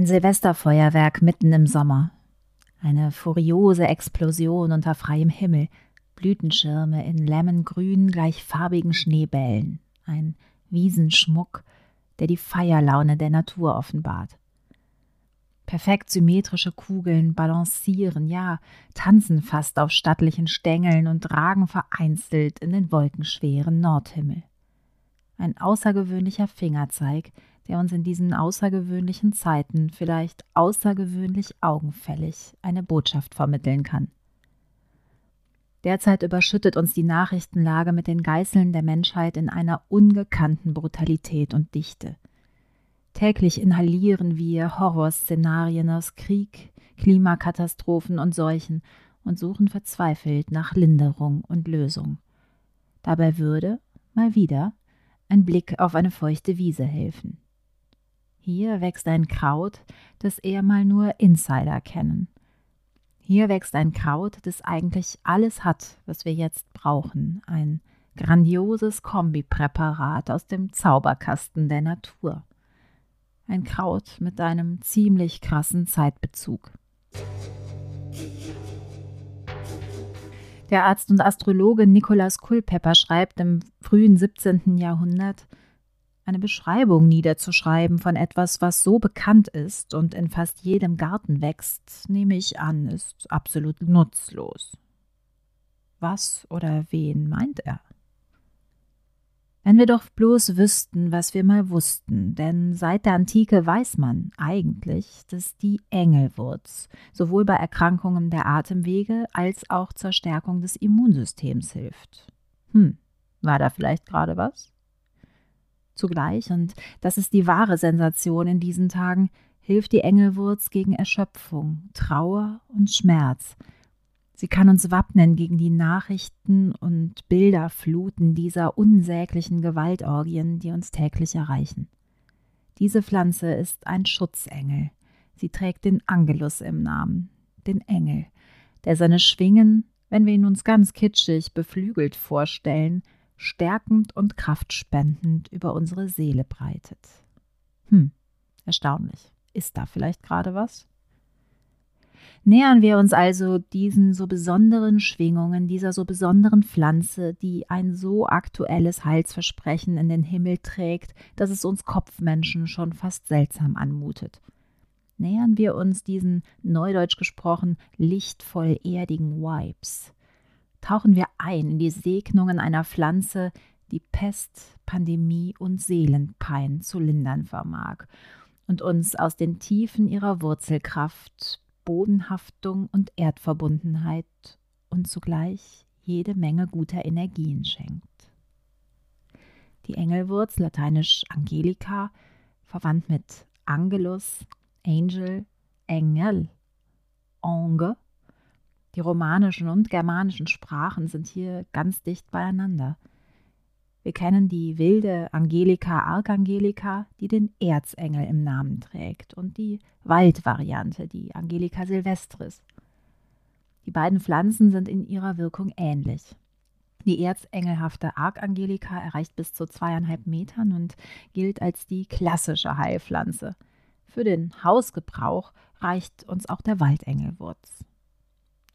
Ein Silvesterfeuerwerk mitten im Sommer. Eine furiose Explosion unter freiem Himmel. Blütenschirme in lemmongrün gleichfarbigen Schneebällen. Ein Wiesenschmuck, der die Feierlaune der Natur offenbart. Perfekt symmetrische Kugeln balancieren, ja, tanzen fast auf stattlichen Stängeln und ragen vereinzelt in den wolkenschweren Nordhimmel. Ein außergewöhnlicher Fingerzeig, der uns in diesen außergewöhnlichen Zeiten vielleicht außergewöhnlich augenfällig eine Botschaft vermitteln kann. Derzeit überschüttet uns die Nachrichtenlage mit den Geißeln der Menschheit in einer ungekannten Brutalität und Dichte. Täglich inhalieren wir Horrorszenarien aus Krieg, Klimakatastrophen und Seuchen und suchen verzweifelt nach Linderung und Lösung. Dabei würde, mal wieder, ein Blick auf eine feuchte Wiese helfen. Hier wächst ein Kraut, das eher mal nur Insider kennen. Hier wächst ein Kraut, das eigentlich alles hat, was wir jetzt brauchen. Ein grandioses Kombipräparat aus dem Zauberkasten der Natur ein Kraut mit einem ziemlich krassen Zeitbezug. Der Arzt und Astrologe Nikolaus Kulpeper schreibt im frühen 17. Jahrhundert, eine Beschreibung niederzuschreiben von etwas, was so bekannt ist und in fast jedem Garten wächst, nehme ich an, ist absolut nutzlos. Was oder wen meint er? Wenn wir doch bloß wüssten, was wir mal wussten, denn seit der Antike weiß man eigentlich, dass die Engelwurz sowohl bei Erkrankungen der Atemwege als auch zur Stärkung des Immunsystems hilft. Hm, war da vielleicht gerade was? Zugleich, und das ist die wahre Sensation in diesen Tagen, hilft die Engelwurz gegen Erschöpfung, Trauer und Schmerz, Sie kann uns wappnen gegen die Nachrichten und Bilderfluten dieser unsäglichen Gewaltorgien, die uns täglich erreichen. Diese Pflanze ist ein Schutzengel. Sie trägt den Angelus im Namen, den Engel, der seine Schwingen, wenn wir ihn uns ganz kitschig beflügelt vorstellen, stärkend und kraftspendend über unsere Seele breitet. Hm, erstaunlich. Ist da vielleicht gerade was? Nähern wir uns also diesen so besonderen Schwingungen, dieser so besonderen Pflanze, die ein so aktuelles Heilsversprechen in den Himmel trägt, dass es uns Kopfmenschen schon fast seltsam anmutet. Nähern wir uns diesen, neudeutsch gesprochen, lichtvoll erdigen Vibes. Tauchen wir ein in die Segnungen einer Pflanze, die Pest, Pandemie und Seelenpein zu lindern vermag und uns aus den Tiefen ihrer Wurzelkraft Bodenhaftung und Erdverbundenheit und zugleich jede Menge guter Energien schenkt. Die Engelwurz, lateinisch Angelica, verwandt mit Angelus, Angel, Engel, Ange. Die romanischen und germanischen Sprachen sind hier ganz dicht beieinander. Wir kennen die wilde Angelika Archangelica, die den Erzengel im Namen trägt, und die Waldvariante, die Angelica silvestris. Die beiden Pflanzen sind in ihrer Wirkung ähnlich. Die erzengelhafte Archangelica erreicht bis zu zweieinhalb Metern und gilt als die klassische Heilpflanze. Für den Hausgebrauch reicht uns auch der Waldengelwurz.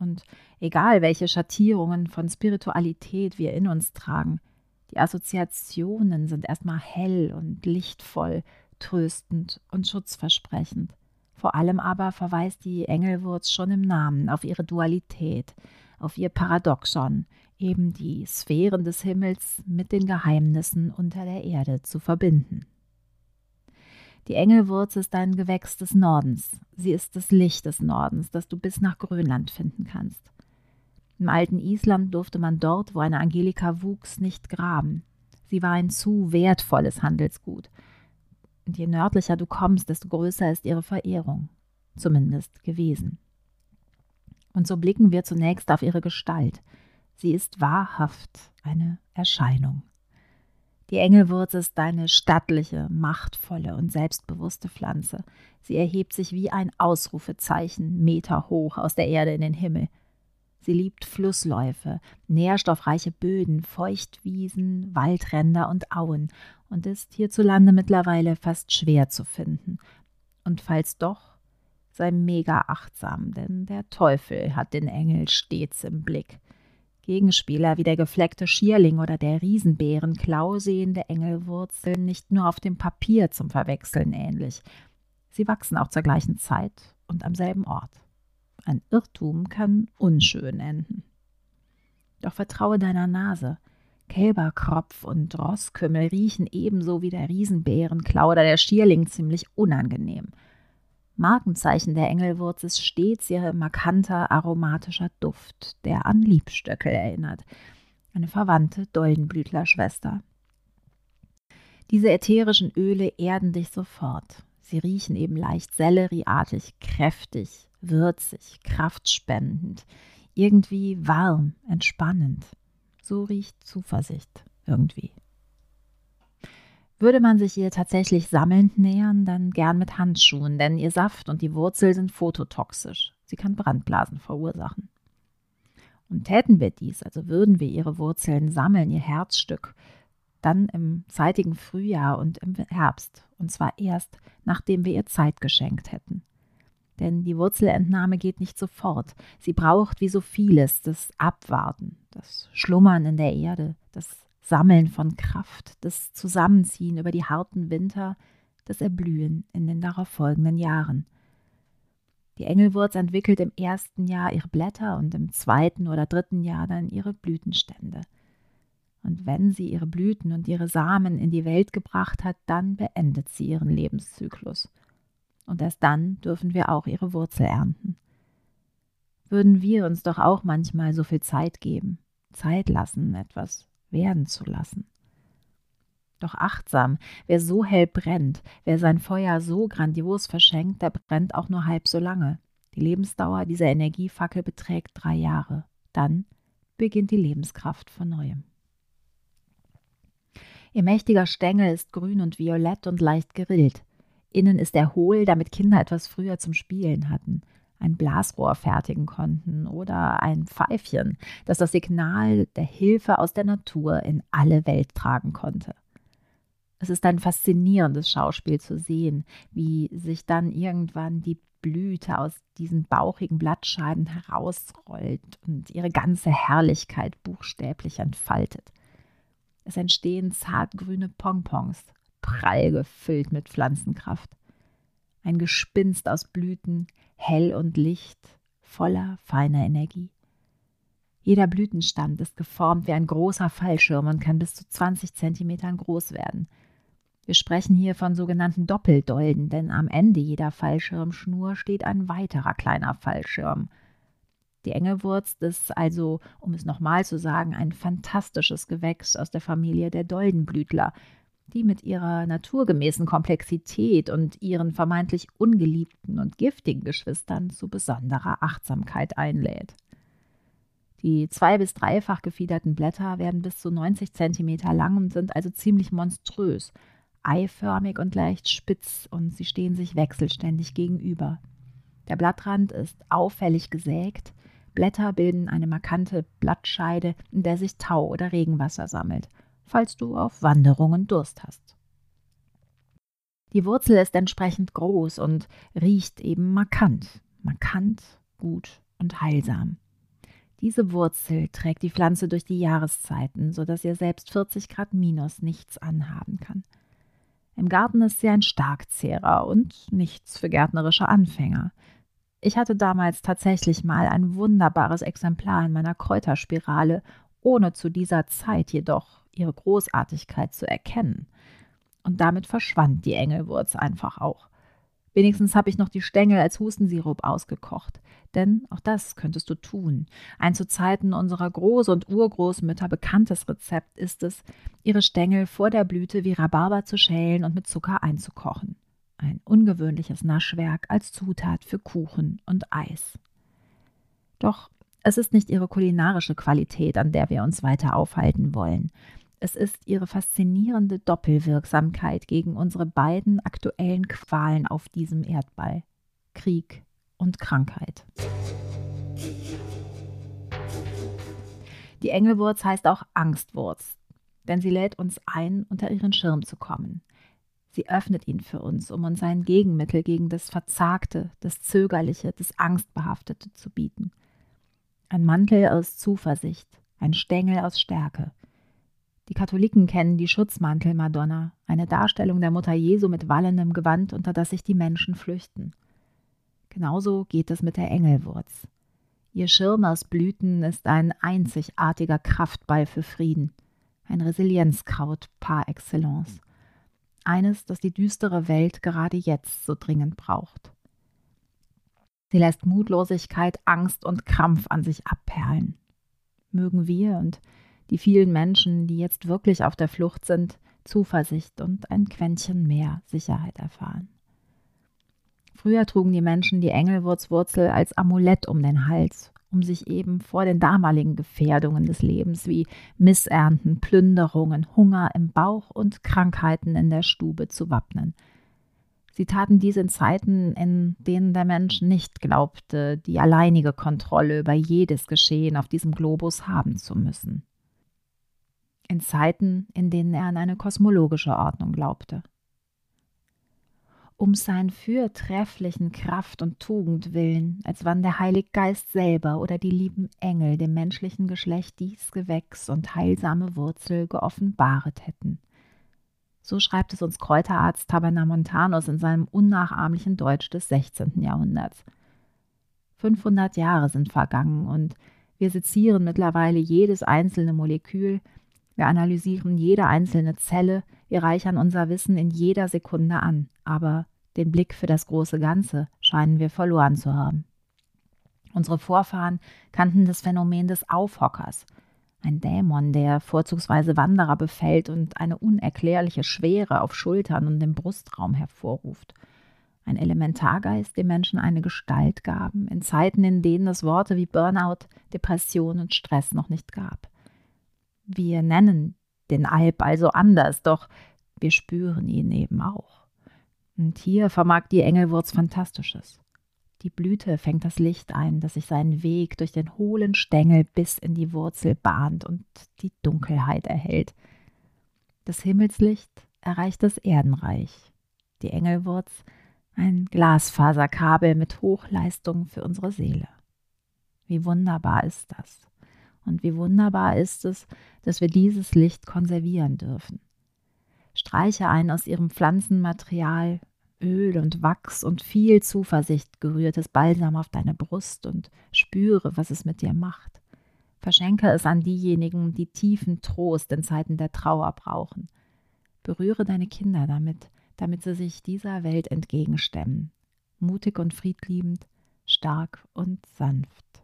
Und egal welche Schattierungen von Spiritualität wir in uns tragen, die Assoziationen sind erstmal hell und lichtvoll, tröstend und schutzversprechend. Vor allem aber verweist die Engelwurz schon im Namen auf ihre Dualität, auf ihr Paradoxon, eben die Sphären des Himmels mit den Geheimnissen unter der Erde zu verbinden. Die Engelwurz ist ein Gewächs des Nordens. Sie ist das Licht des Nordens, das du bis nach Grönland finden kannst. Im alten Island durfte man dort, wo eine Angelika wuchs, nicht graben. Sie war ein zu wertvolles Handelsgut. Und je nördlicher du kommst, desto größer ist ihre Verehrung, zumindest gewesen. Und so blicken wir zunächst auf ihre Gestalt. Sie ist wahrhaft eine Erscheinung. Die Engelwurz ist eine stattliche, machtvolle und selbstbewusste Pflanze. Sie erhebt sich wie ein Ausrufezeichen Meter hoch aus der Erde in den Himmel. Sie liebt Flussläufe, nährstoffreiche Böden, Feuchtwiesen, Waldränder und Auen und ist hierzulande mittlerweile fast schwer zu finden. Und falls doch, sei mega achtsam, denn der Teufel hat den Engel stets im Blick. Gegenspieler wie der gefleckte Schierling oder der Riesenbärenklau sehen der Engelwurzeln nicht nur auf dem Papier zum Verwechseln ähnlich. Sie wachsen auch zur gleichen Zeit und am selben Ort. Ein Irrtum kann unschön enden. Doch vertraue deiner Nase. Kälberkropf und Rosskümmel riechen ebenso wie der Riesenbärenklau oder der Schierling ziemlich unangenehm. Markenzeichen der Engelwurz ist stets ihr markanter aromatischer Duft, der an Liebstöckel erinnert, eine verwandte Doldenblütlerschwester. Diese ätherischen Öle erden dich sofort. Sie riechen eben leicht sellerieartig, kräftig, würzig, kraftspendend, irgendwie warm, entspannend. So riecht Zuversicht irgendwie. Würde man sich ihr tatsächlich sammelnd nähern, dann gern mit Handschuhen, denn ihr Saft und die Wurzel sind phototoxisch. Sie kann Brandblasen verursachen. Und täten wir dies, also würden wir ihre Wurzeln sammeln, ihr Herzstück, dann im zeitigen Frühjahr und im Herbst, und zwar erst, nachdem wir ihr Zeit geschenkt hätten. Denn die Wurzelentnahme geht nicht sofort. Sie braucht wie so vieles das Abwarten, das Schlummern in der Erde, das Sammeln von Kraft, das Zusammenziehen über die harten Winter, das Erblühen in den darauffolgenden Jahren. Die Engelwurz entwickelt im ersten Jahr ihre Blätter und im zweiten oder dritten Jahr dann ihre Blütenstände. Und wenn sie ihre Blüten und ihre Samen in die Welt gebracht hat, dann beendet sie ihren Lebenszyklus und erst dann dürfen wir auch ihre Wurzel ernten. Würden wir uns doch auch manchmal so viel Zeit geben, Zeit lassen, etwas werden zu lassen. Doch achtsam, wer so hell brennt, wer sein Feuer so grandios verschenkt, der brennt auch nur halb so lange. Die Lebensdauer dieser Energiefackel beträgt drei Jahre. Dann beginnt die Lebenskraft von neuem. Ihr mächtiger Stängel ist grün und violett und leicht gerillt. Innen ist er hohl, damit Kinder etwas früher zum Spielen hatten, ein Blasrohr fertigen konnten oder ein Pfeifchen, das das Signal der Hilfe aus der Natur in alle Welt tragen konnte. Es ist ein faszinierendes Schauspiel zu sehen, wie sich dann irgendwann die Blüte aus diesen bauchigen Blattscheiben herausrollt und ihre ganze Herrlichkeit buchstäblich entfaltet. Es entstehen zartgrüne Pompons, prall gefüllt mit Pflanzenkraft. Ein Gespinst aus Blüten, hell und Licht, voller feiner Energie. Jeder Blütenstand ist geformt wie ein großer Fallschirm und kann bis zu 20 Zentimetern groß werden. Wir sprechen hier von sogenannten Doppeldolden, denn am Ende jeder Fallschirmschnur steht ein weiterer kleiner Fallschirm. Die Engelwurz ist also, um es nochmal zu sagen, ein fantastisches Gewächs aus der Familie der Doldenblütler, die mit ihrer naturgemäßen Komplexität und ihren vermeintlich ungeliebten und giftigen Geschwistern zu besonderer Achtsamkeit einlädt. Die zwei- bis dreifach gefiederten Blätter werden bis zu 90 cm lang und sind also ziemlich monströs, eiförmig und leicht spitz und sie stehen sich wechselständig gegenüber. Der Blattrand ist auffällig gesägt, Blätter bilden eine markante Blattscheide, in der sich Tau oder Regenwasser sammelt falls du auf Wanderungen Durst hast. Die Wurzel ist entsprechend groß und riecht eben markant, markant, gut und heilsam. Diese Wurzel trägt die Pflanze durch die Jahreszeiten, sodass ihr selbst 40 Grad minus nichts anhaben kann. Im Garten ist sie ein Starkzehrer und nichts für gärtnerische Anfänger. Ich hatte damals tatsächlich mal ein wunderbares Exemplar in meiner Kräuterspirale, ohne zu dieser Zeit jedoch ihre Großartigkeit zu erkennen. Und damit verschwand die Engelwurz einfach auch. Wenigstens habe ich noch die Stängel als Hustensirup ausgekocht. Denn auch das könntest du tun. Ein zu Zeiten unserer Groß- und Urgroßmütter bekanntes Rezept ist es, ihre Stängel vor der Blüte wie Rhabarber zu schälen und mit Zucker einzukochen. Ein ungewöhnliches Naschwerk als Zutat für Kuchen und Eis. Doch es ist nicht ihre kulinarische Qualität, an der wir uns weiter aufhalten wollen. Es ist ihre faszinierende Doppelwirksamkeit gegen unsere beiden aktuellen Qualen auf diesem Erdball Krieg und Krankheit. Die Engelwurz heißt auch Angstwurz, denn sie lädt uns ein, unter ihren Schirm zu kommen. Sie öffnet ihn für uns, um uns ein Gegenmittel gegen das Verzagte, das Zögerliche, das Angstbehaftete zu bieten. Ein Mantel aus Zuversicht, ein Stängel aus Stärke. Die Katholiken kennen die Schutzmantel-Madonna, eine Darstellung der Mutter Jesu mit wallendem Gewand, unter das sich die Menschen flüchten. Genauso geht es mit der Engelwurz. Ihr Schirm aus Blüten ist ein einzigartiger Kraftball für Frieden, ein Resilienzkraut par excellence. Eines, das die düstere Welt gerade jetzt so dringend braucht. Sie lässt Mutlosigkeit, Angst und Krampf an sich abperlen. Mögen wir und die vielen Menschen, die jetzt wirklich auf der Flucht sind, Zuversicht und ein Quäntchen mehr Sicherheit erfahren. Früher trugen die Menschen die Engelwurzwurzel als Amulett um den Hals, um sich eben vor den damaligen Gefährdungen des Lebens wie Missernten, Plünderungen, Hunger im Bauch und Krankheiten in der Stube zu wappnen – Sie taten dies in Zeiten, in denen der Mensch nicht glaubte, die alleinige Kontrolle über jedes Geschehen auf diesem Globus haben zu müssen. In Zeiten, in denen er an eine kosmologische Ordnung glaubte. Um sein fürtrefflichen Kraft und Tugend willen, als wann der Heilige Geist selber oder die lieben Engel dem menschlichen Geschlecht dies Gewächs und heilsame Wurzel geoffenbaret hätten so schreibt es uns Kräuterarzt Tabernamontanus in seinem unnachahmlichen Deutsch des 16. Jahrhunderts. 500 Jahre sind vergangen und wir sezieren mittlerweile jedes einzelne Molekül, wir analysieren jede einzelne Zelle, wir reichern unser Wissen in jeder Sekunde an, aber den Blick für das große Ganze scheinen wir verloren zu haben. Unsere Vorfahren kannten das Phänomen des Aufhockers – ein Dämon, der vorzugsweise Wanderer befällt und eine unerklärliche Schwere auf Schultern und im Brustraum hervorruft. Ein Elementargeist, dem Menschen eine Gestalt gaben, in Zeiten, in denen es Worte wie Burnout, Depression und Stress noch nicht gab. Wir nennen den Alp also anders, doch wir spüren ihn eben auch. Und hier vermag die Engelwurz Fantastisches. Die Blüte fängt das Licht ein, das sich seinen Weg durch den hohlen Stängel bis in die Wurzel bahnt und die Dunkelheit erhält. Das Himmelslicht erreicht das Erdenreich. Die Engelwurz ein Glasfaserkabel mit Hochleistung für unsere Seele. Wie wunderbar ist das? Und wie wunderbar ist es, dass wir dieses Licht konservieren dürfen. Streiche ein aus ihrem Pflanzenmaterial, Öl und Wachs und viel Zuversicht gerührtes Balsam auf deine Brust und spüre, was es mit dir macht. Verschenke es an diejenigen, die tiefen Trost in Zeiten der Trauer brauchen. Berühre deine Kinder damit, damit sie sich dieser Welt entgegenstemmen, mutig und friedliebend, stark und sanft.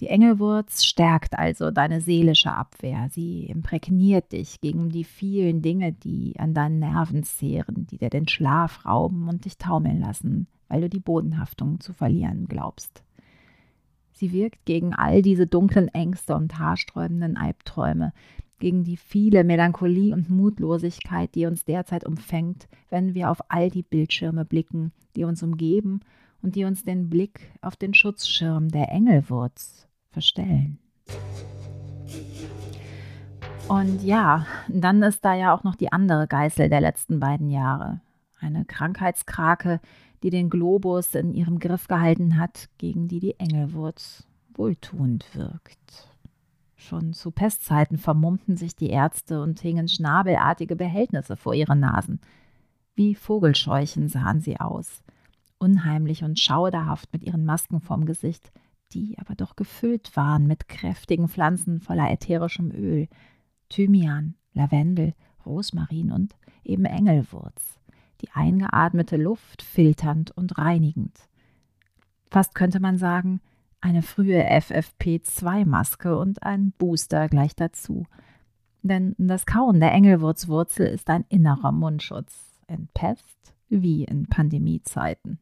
Die Engelwurz stärkt also deine seelische Abwehr. Sie imprägniert dich gegen die vielen Dinge, die an deinen Nerven zehren, die dir den Schlaf rauben und dich taumeln lassen, weil du die Bodenhaftung zu verlieren glaubst. Sie wirkt gegen all diese dunklen Ängste und haarsträubenden Albträume, gegen die viele Melancholie und Mutlosigkeit, die uns derzeit umfängt, wenn wir auf all die Bildschirme blicken, die uns umgeben und die uns den Blick auf den Schutzschirm der Engelwurz verstellen. Und ja, dann ist da ja auch noch die andere Geißel der letzten beiden Jahre. Eine Krankheitskrake, die den Globus in ihrem Griff gehalten hat, gegen die die Engelwurz wohltuend wirkt. Schon zu Pestzeiten vermummten sich die Ärzte und hingen schnabelartige Behältnisse vor ihre Nasen. Wie Vogelscheuchen sahen sie aus unheimlich und schauderhaft mit ihren Masken vorm Gesicht, die aber doch gefüllt waren mit kräftigen Pflanzen voller ätherischem Öl, Thymian, Lavendel, Rosmarin und eben Engelwurz, die eingeatmete Luft filternd und reinigend. Fast könnte man sagen, eine frühe FFP2-Maske und ein Booster gleich dazu. Denn das Kauen der Engelwurzwurzel ist ein innerer Mundschutz in Pest wie in Pandemiezeiten.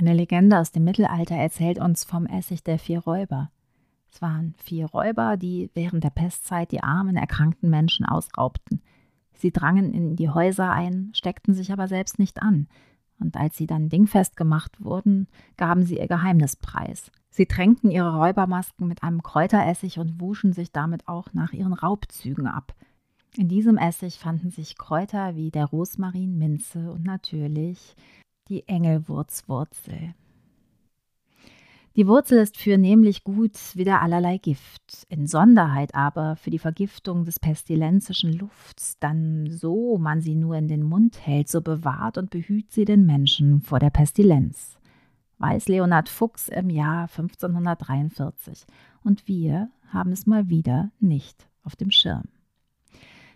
Eine Legende aus dem Mittelalter erzählt uns vom Essig der vier Räuber. Es waren vier Räuber, die während der Pestzeit die armen, erkrankten Menschen ausraubten. Sie drangen in die Häuser ein, steckten sich aber selbst nicht an. Und als sie dann dingfest gemacht wurden, gaben sie ihr Geheimnis preis. Sie tränkten ihre Räubermasken mit einem Kräuteressig und wuschen sich damit auch nach ihren Raubzügen ab. In diesem Essig fanden sich Kräuter wie der Rosmarin, Minze und natürlich die Engelwurzwurzel. Die Wurzel ist für nämlich gut wieder allerlei Gift, in Sonderheit aber für die Vergiftung des pestilenzischen Lufts, dann so man sie nur in den Mund hält, so bewahrt und behüt sie den Menschen vor der Pestilenz. Weiß Leonhard Fuchs im Jahr 1543. Und wir haben es mal wieder nicht auf dem Schirm.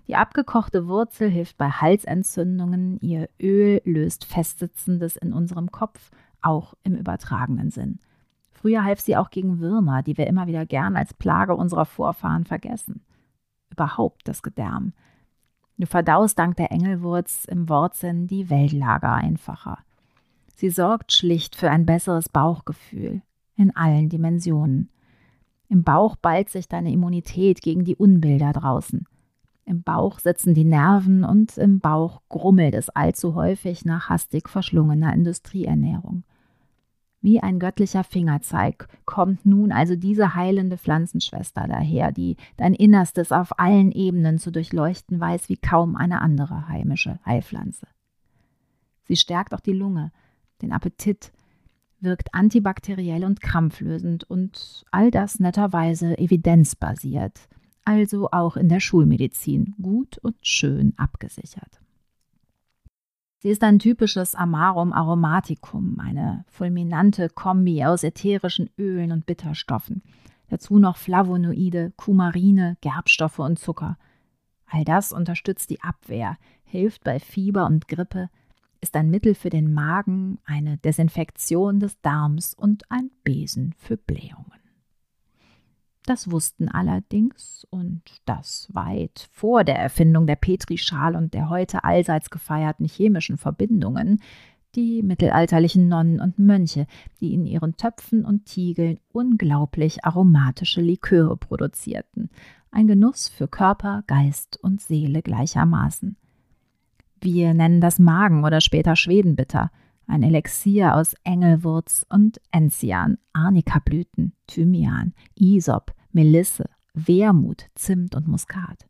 Die abgekochte Wurzel hilft bei Halsentzündungen, ihr Öl löst Festsitzendes in unserem Kopf, auch im übertragenen Sinn. Früher half sie auch gegen Würmer, die wir immer wieder gern als Plage unserer Vorfahren vergessen. Überhaupt das Gedärm. Du verdaust dank der Engelwurz im Wortsinn die Weltlager einfacher. Sie sorgt schlicht für ein besseres Bauchgefühl in allen Dimensionen. Im Bauch ballt sich deine Immunität gegen die Unbilder draußen. Im Bauch sitzen die Nerven und im Bauch grummelt es allzu häufig nach hastig verschlungener Industrieernährung. Wie ein göttlicher Fingerzeig kommt nun also diese heilende Pflanzenschwester daher, die dein Innerstes auf allen Ebenen zu durchleuchten weiß wie kaum eine andere heimische Heilpflanze. Sie stärkt auch die Lunge, den Appetit, wirkt antibakteriell und krampflösend und all das netterweise evidenzbasiert, also auch in der Schulmedizin gut und schön abgesichert. Sie ist ein typisches Amarum aromaticum, eine fulminante Kombi aus ätherischen Ölen und Bitterstoffen. Dazu noch Flavonoide, Kumarine, Gerbstoffe und Zucker. All das unterstützt die Abwehr, hilft bei Fieber und Grippe, ist ein Mittel für den Magen, eine Desinfektion des Darms und ein Besen für Blähungen. Das wussten allerdings, und das weit vor der Erfindung der Petrischale und der heute allseits gefeierten chemischen Verbindungen, die mittelalterlichen Nonnen und Mönche, die in ihren Töpfen und Tiegeln unglaublich aromatische Liköre produzierten, ein Genuss für Körper, Geist und Seele gleichermaßen. Wir nennen das Magen oder später Schwedenbitter, ein Elixier aus Engelwurz und Enzian, Arnikablüten, Thymian, Isop, Melisse, Wermut, Zimt und Muskat.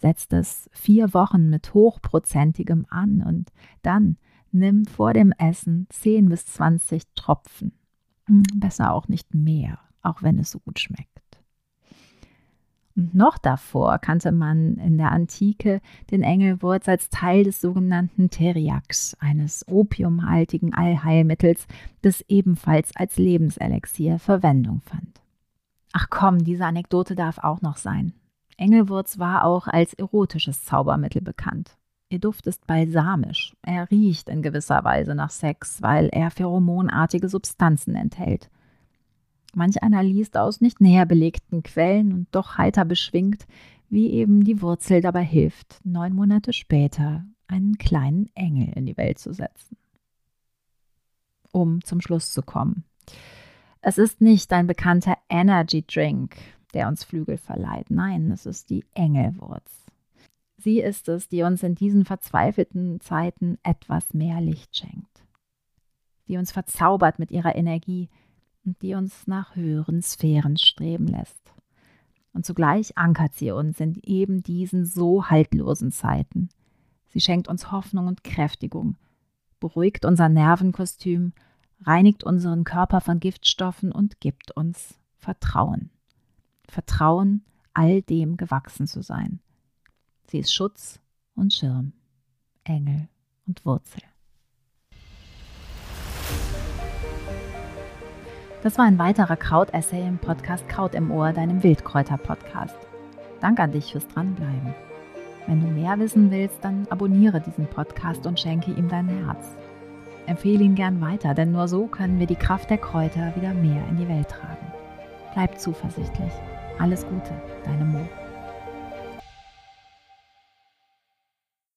Setzt es vier Wochen mit hochprozentigem an und dann nimm vor dem Essen 10 bis 20 Tropfen. Hm, besser auch nicht mehr, auch wenn es so gut schmeckt. Und noch davor kannte man in der Antike den Engelwurz als Teil des sogenannten Teriaks, eines opiumhaltigen Allheilmittels, das ebenfalls als Lebenselixier Verwendung fand. Ach komm, diese Anekdote darf auch noch sein. Engelwurz war auch als erotisches Zaubermittel bekannt. Ihr Duft ist balsamisch. Er riecht in gewisser Weise nach Sex, weil er pheromonartige Substanzen enthält. Manch einer liest aus nicht näher belegten Quellen und doch heiter beschwingt, wie eben die Wurzel dabei hilft, neun Monate später einen kleinen Engel in die Welt zu setzen. Um zum Schluss zu kommen. Es ist nicht ein bekannter Energy Drink, der uns Flügel verleiht. Nein, es ist die Engelwurz. Sie ist es, die uns in diesen verzweifelten Zeiten etwas mehr Licht schenkt. Die uns verzaubert mit ihrer Energie, und die uns nach höheren Sphären streben lässt. Und zugleich ankert sie uns in eben diesen so haltlosen Zeiten. Sie schenkt uns Hoffnung und Kräftigung, beruhigt unser Nervenkostüm, reinigt unseren Körper von Giftstoffen und gibt uns Vertrauen. Vertrauen, all dem gewachsen zu sein. Sie ist Schutz und Schirm, Engel und Wurzel. Das war ein weiterer Kraut-Essay im Podcast Kraut im Ohr, deinem Wildkräuter-Podcast. Danke an dich fürs Dranbleiben. Wenn du mehr wissen willst, dann abonniere diesen Podcast und schenke ihm dein Herz. Empfehle ihn gern weiter, denn nur so können wir die Kraft der Kräuter wieder mehr in die Welt tragen. Bleib zuversichtlich. Alles Gute, deine Mo.